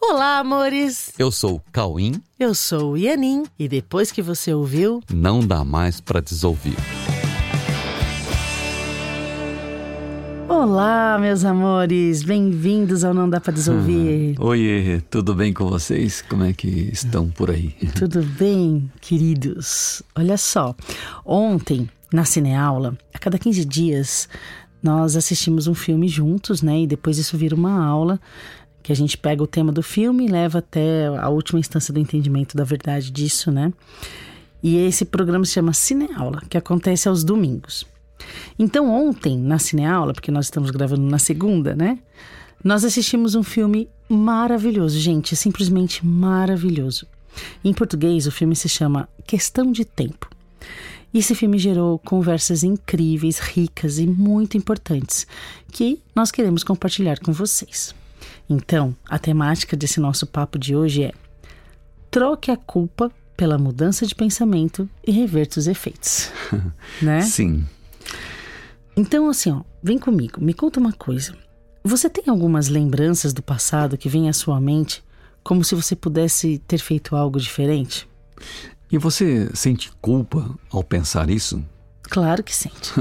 Olá, amores! Eu sou o Cauim. Eu sou o Ianin. E depois que você ouviu, Não dá mais pra desouvir. Olá, meus amores! Bem-vindos ao Não Dá Pra Desouvir. Oi, tudo bem com vocês? Como é que estão por aí? Tudo bem, queridos? Olha só, ontem, na cineaula, a cada 15 dias, nós assistimos um filme juntos, né? E depois isso vira uma aula que a gente pega o tema do filme e leva até a última instância do entendimento da verdade disso, né? E esse programa se chama Cineaula, que acontece aos domingos. Então, ontem, na cineaula, porque nós estamos gravando na segunda, né? Nós assistimos um filme maravilhoso, gente, simplesmente maravilhoso. Em português, o filme se chama Questão de Tempo. Esse filme gerou conversas incríveis, ricas e muito importantes que nós queremos compartilhar com vocês. Então, a temática desse nosso papo de hoje é: troque a culpa pela mudança de pensamento e reverta os efeitos. né? Sim. Então, assim, ó, vem comigo, me conta uma coisa. Você tem algumas lembranças do passado que vêm à sua mente como se você pudesse ter feito algo diferente? E você sente culpa ao pensar isso? Claro que sente.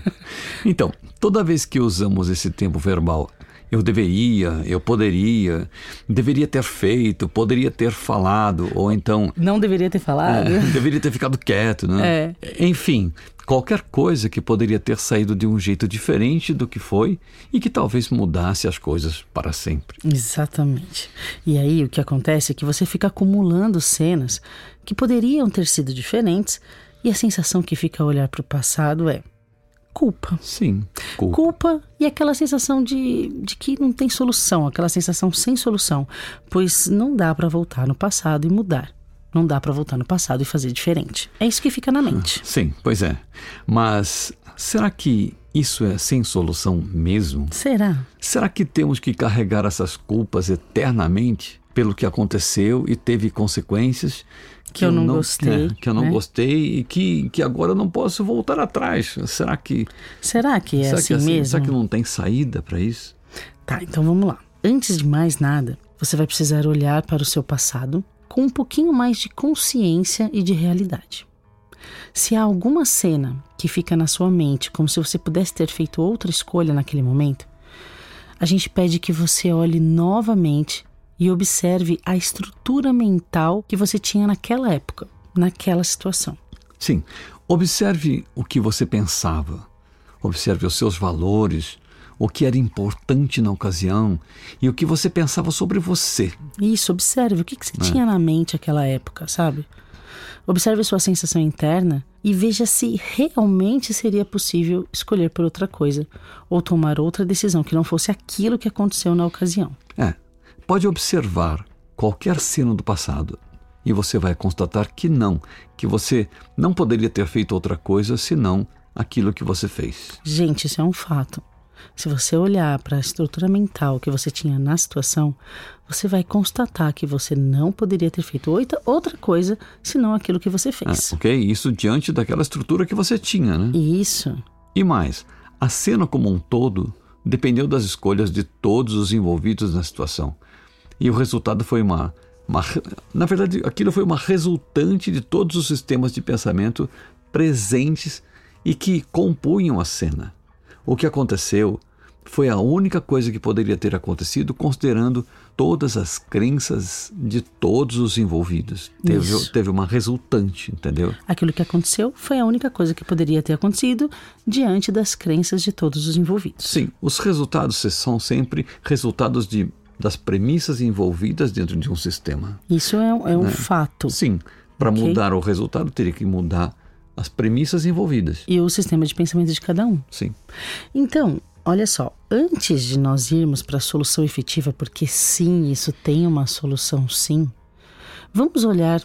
Então, toda vez que usamos esse tempo verbal, eu deveria, eu poderia, deveria ter feito, poderia ter falado, ou então Não deveria ter falado. É, deveria ter ficado quieto, né? Enfim, qualquer coisa que poderia ter saído de um jeito diferente do que foi e que talvez mudasse as coisas para sempre. Exatamente. E aí o que acontece é que você fica acumulando cenas que poderiam ter sido diferentes e a sensação que fica ao olhar para o passado é culpa. Sim, culpa. Culpa e aquela sensação de, de que não tem solução, aquela sensação sem solução, pois não dá para voltar no passado e mudar. Não dá para voltar no passado e fazer diferente. É isso que fica na mente. Sim, pois é. Mas será que isso é sem solução mesmo? Será? Será que temos que carregar essas culpas eternamente pelo que aconteceu e teve consequências Que eu não gostei, é, que eu não né? gostei e que, que agora eu não posso voltar atrás? Será que Será que é será assim que mesmo? Será que não tem saída para isso? Tá, então vamos lá. Antes de mais nada, você vai precisar olhar para o seu passado com um pouquinho mais de consciência e de realidade. Se há alguma cena que fica na sua mente como se você pudesse ter feito outra escolha naquele momento, a gente pede que você olhe novamente e observe a estrutura mental que você tinha naquela época, naquela situação. Sim, observe o que você pensava, observe os seus valores, o que era importante na ocasião e o que você pensava sobre você. Isso, observe o que, que você tinha na mente naquela época, sabe? Observe a sua sensação interna e veja se realmente seria possível escolher por outra coisa ou tomar outra decisão que não fosse aquilo que aconteceu na ocasião. É, pode observar qualquer cena do passado e você vai constatar que não, que você não poderia ter feito outra coisa senão aquilo que você fez. Gente, isso é um fato. Se você olhar para a estrutura mental que você tinha na situação, você vai constatar que você não poderia ter feito outra, coisa senão aquilo que você fez. ok? Isso diante daquela estrutura que você tinha, né? Isso. E mais, a cena como um todo dependeu das escolhas de todos os envolvidos na situação. E o resultado foi uma, uma. Na verdade, aquilo foi uma resultante de todos os sistemas de pensamento presentes e que compunham a cena. O que aconteceu foi a única coisa que poderia ter acontecido considerando todas as crenças de todos os envolvidos. Teve, teve uma resultante, entendeu? Aquilo que aconteceu foi a única coisa que poderia ter acontecido diante das crenças de todos os envolvidos. Sim, os resultados são sempre resultados de, das premissas envolvidas dentro de um sistema. Isso é, um- é um fato. Sim, para Ok. mudar o resultado teria que mudar as premissas envolvidas. E o sistema de pensamento de cada um. Sim. Então, olha só, antes de nós irmos para a solução efetiva, porque sim, isso tem uma solução sim, vamos olhar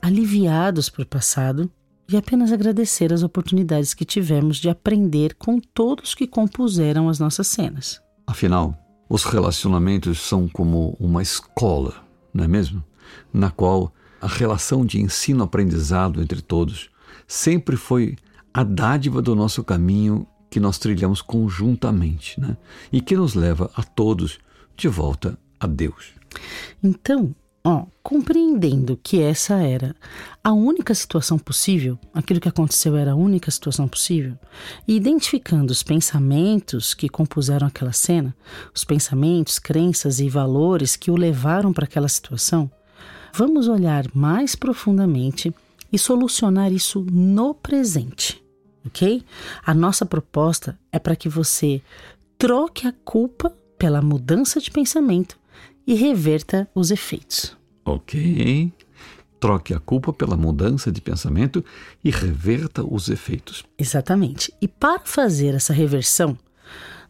aliviados para o passado e apenas agradecer as oportunidades que tivemos de aprender com todos que compuseram as nossas cenas. Afinal, os relacionamentos são como uma escola, não é mesmo? Na qual a relação de ensino-aprendizado entre todos sempre foi a dádiva do nosso caminho que nós trilhamos conjuntamente, né? E que nos leva a todos de volta a Deus. Então, ó, compreendendo que essa era a única situação possível, aquilo que aconteceu era a única situação possível, e identificando os pensamentos que compuseram aquela cena, os pensamentos, crenças e valores que o levaram para aquela situação, vamos olhar mais profundamente e solucionar isso no presente, ok? A nossa proposta é para que você troque a culpa pela mudança de pensamento e reverta os efeitos. Ok. Troque a culpa pela mudança de pensamento e reverta os efeitos. Exatamente. E para fazer essa reversão,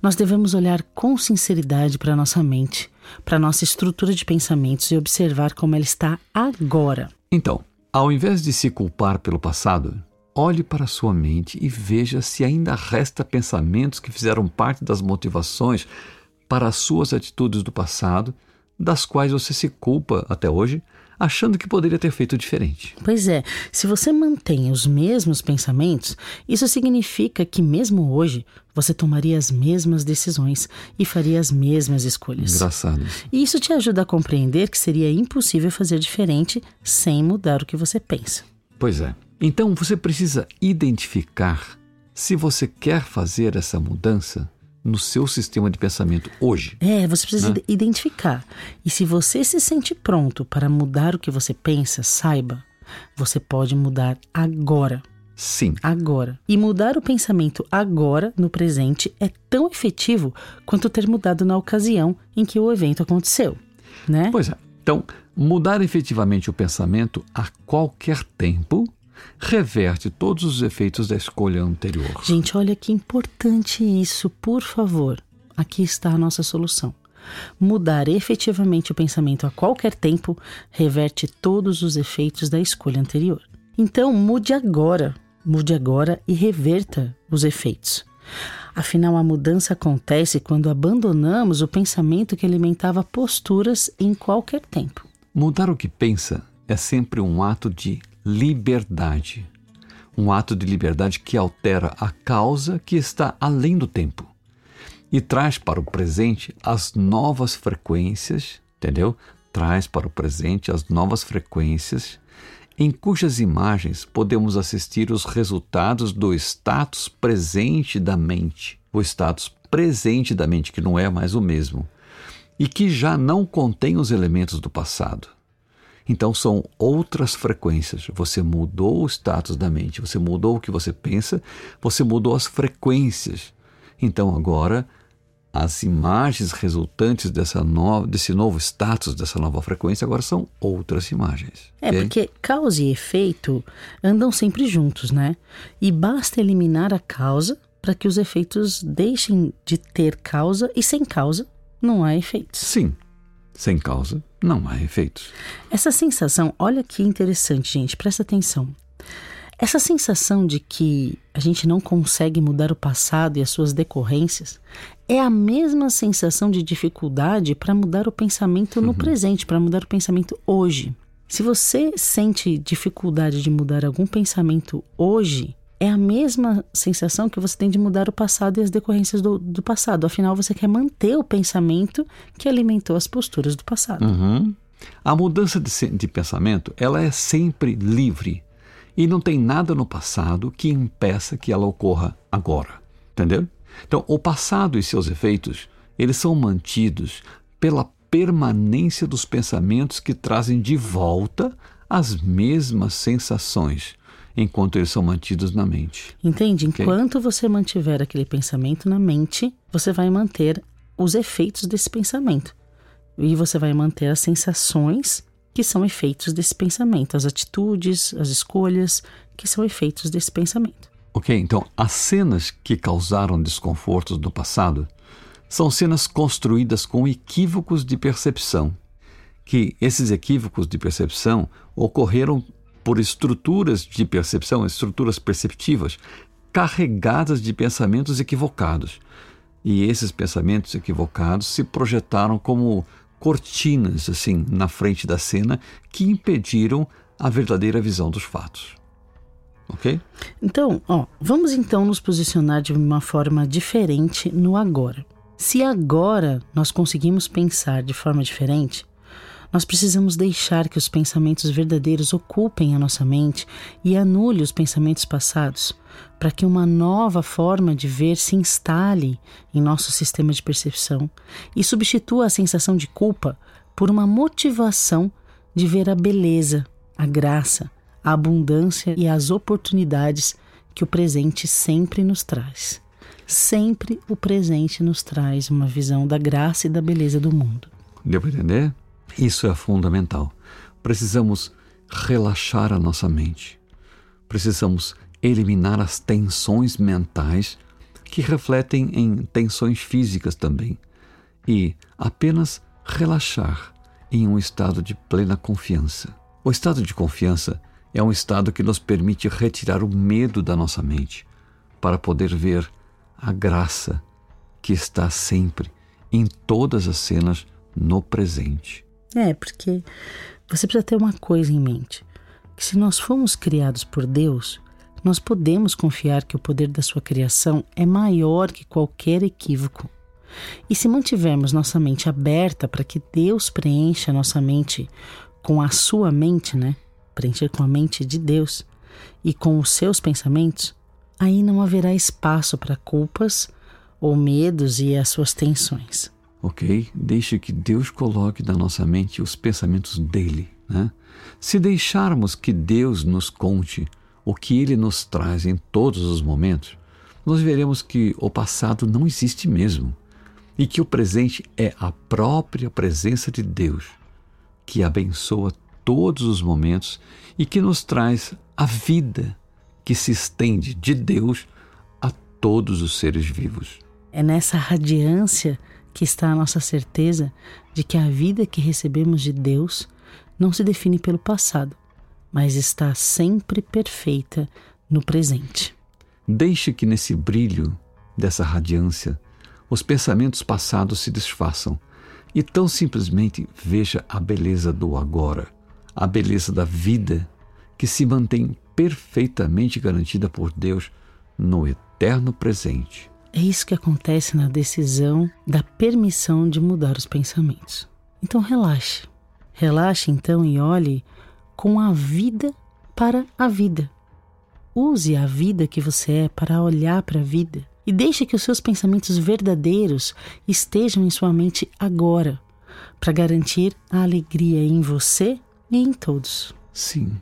nós devemos olhar com sinceridade para nossa mente, para nossa estrutura de pensamentos e observar como ela está agora. Então, ao invés de se culpar pelo passado, olhe para sua mente e veja se ainda resta pensamentos que fizeram parte das motivações para as suas atitudes do passado, das quais você se culpa até hoje, achando que poderia ter feito diferente. Pois é, se você mantém os mesmos pensamentos, isso significa que mesmo hoje você tomaria as mesmas decisões e faria as mesmas escolhas. Engraçado. E isso te ajuda a compreender que seria impossível fazer diferente sem mudar o que você pensa. Pois é. Então você precisa identificar se você quer fazer essa mudança no seu sistema de pensamento hoje. É, você precisa né? identificar. E se você se sente pronto para mudar o que você pensa, saiba, você pode mudar agora. Sim. Agora. E mudar o pensamento agora, no presente, é tão efetivo quanto ter mudado na ocasião em que o evento aconteceu, né? Pois é. Então, mudar efetivamente o pensamento a qualquer tempo reverte todos os efeitos da escolha anterior. Gente, olha que importante isso, por favor. Aqui está a nossa solução. Mudar efetivamente o pensamento a qualquer tempo reverte todos os efeitos da escolha anterior. Então, mude agora, mude agora e reverta os efeitos. Afinal, a mudança acontece quando abandonamos o pensamento que alimentava posturas em qualquer tempo. Mudar o que pensa é sempre um ato de liberdade. Um ato de liberdade que altera a causa que está além do tempo e traz para o presente as novas frequências, entendeu? Traz para o presente as novas frequências em cujas imagens podemos assistir os resultados do status presente da mente, o status presente da mente, que não é mais o mesmo, e que já não contém os elementos do passado. Então são outras frequências. Você mudou o status da mente, você mudou o que você pensa, você mudou as frequências. Então agora as imagens resultantes dessa nova, desse novo status, dessa nova frequência, agora são outras imagens. É, okay? porque causa e efeito andam sempre juntos, né? E basta eliminar a causa para que os efeitos deixem de ter causa e sem causa não há efeitos. Sim, sem causa, não há efeitos. Essa sensação, olha que interessante, gente, presta atenção. Essa sensação de que a gente não consegue mudar o passado e as suas decorrências é a mesma sensação de dificuldade para mudar o pensamento no uhum. presente, para mudar o pensamento hoje. Se você sente dificuldade de mudar algum pensamento hoje, é a mesma sensação que você tem de mudar o passado e as decorrências do, do passado. Afinal, você quer manter o pensamento que alimentou as posturas do passado. Uhum. A mudança de, de pensamento ela é sempre livre e não tem nada no passado que impeça que ela ocorra agora. Entendeu? Então, o passado e seus efeitos eles são mantidos pela permanência dos pensamentos que trazem de volta as mesmas sensações enquanto eles são mantidos na mente. Entende? Okay? Enquanto você mantiver aquele pensamento na mente, você vai manter os efeitos desse pensamento. E você vai manter as sensações que são efeitos desse pensamento, as atitudes, as escolhas que são efeitos desse pensamento. Ok, então as cenas que causaram desconfortos no passado são cenas construídas com equívocos de percepção, que esses equívocos de percepção ocorreram por estruturas de percepção, estruturas perceptivas, carregadas de pensamentos equivocados. E esses pensamentos equivocados se projetaram como cortinas assim na frente da cena que impediram a verdadeira visão dos fatos. OK? Então, ó, vamos então nos posicionar de uma forma diferente no agora. Se agora nós conseguimos pensar de forma diferente, Nós precisamos deixar que os pensamentos verdadeiros ocupem a nossa mente e anule os pensamentos passados, para que uma nova forma de ver se instale em nosso sistema de percepção e substitua a sensação de culpa por uma motivação de ver a beleza, a graça, a abundância e as oportunidades que o presente sempre nos traz. Sempre o presente nos traz uma visão da graça e da beleza do mundo. Deu para entender? Isso é fundamental. Precisamos relaxar a nossa mente. Precisamos eliminar as tensões mentais que refletem em tensões físicas também e apenas relaxar em um estado de plena confiança. O estado de confiança é um estado que nos permite retirar o medo da nossa mente para poder ver a graça que está sempre em todas as cenas no presente. É, porque você precisa ter uma coisa em mente: que se nós fomos criados por Deus, nós podemos confiar que o poder da sua criação é maior que qualquer equívoco. E se mantivermos nossa mente aberta para que Deus preencha nossa mente com a sua mente, né? Preencher com a mente de Deus e com os seus pensamentos, aí não haverá espaço para culpas ou medos e as suas tensões ok? Deixe que Deus coloque na nossa mente os pensamentos dele. Né? Se deixarmos que Deus nos conte o que ele nos traz em todos os momentos, nós veremos que o passado não existe mesmo e que o presente é a própria presença de Deus que abençoa todos os momentos e que nos traz a vida que se estende de Deus a todos os seres vivos. É nessa radiância que está a nossa certeza de que a vida que recebemos de Deus não se define pelo passado, mas está sempre perfeita no presente. Deixe que nesse brilho dessa radiância os pensamentos passados se desfaçam e tão simplesmente veja a beleza do agora, a beleza da vida que se mantém perfeitamente garantida por Deus no eterno presente. É isso que acontece na decisão da permissão de mudar os pensamentos. Então relaxe. Relaxe então e olhe com a vida para a vida. Use a vida que você é para olhar para a vida e deixe que os seus pensamentos verdadeiros estejam em sua mente agora, para garantir a alegria em você e em todos. Sim.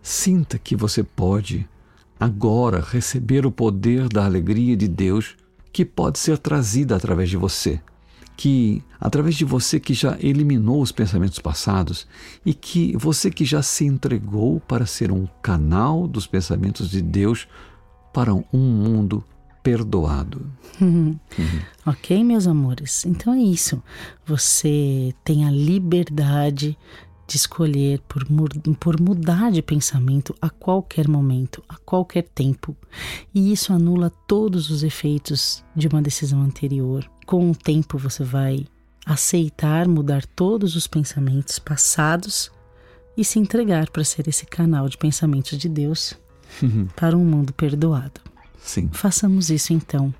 Sinta que você pode agora receber o poder da alegria de Deus que pode ser trazida através de você. Que através de você que já eliminou os pensamentos passados e que você que já se entregou para ser um canal dos pensamentos de Deus para um mundo perdoado. Ok, meus amores? Então é isso. Você tem a liberdade de escolher por, por mudar de pensamento a qualquer momento, a qualquer tempo. E isso anula todos os efeitos de uma decisão anterior. Com o tempo, você vai aceitar mudar todos os pensamentos passados e se entregar para ser esse canal de pensamentos de Deus para um mundo perdoado. Sim. Façamos isso então.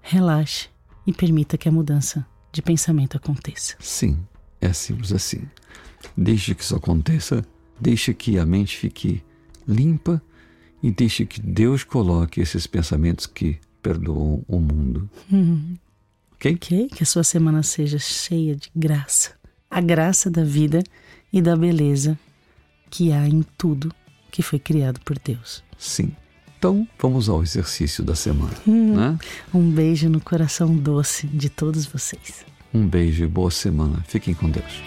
Relaxe e permita que a mudança de pensamento aconteça. Sim, é simples assim. Deixe que isso aconteça, deixe que a mente fique limpa e deixe que Deus coloque esses pensamentos que perdoam o mundo. Ok? Ok, que a sua semana seja cheia de graça. A graça da vida e da beleza que há em tudo que foi criado por Deus. Sim. Então, vamos ao exercício da semana. Hum, né? Um beijo no coração doce de todos vocês. Um beijo e boa semana. Fiquem com Deus.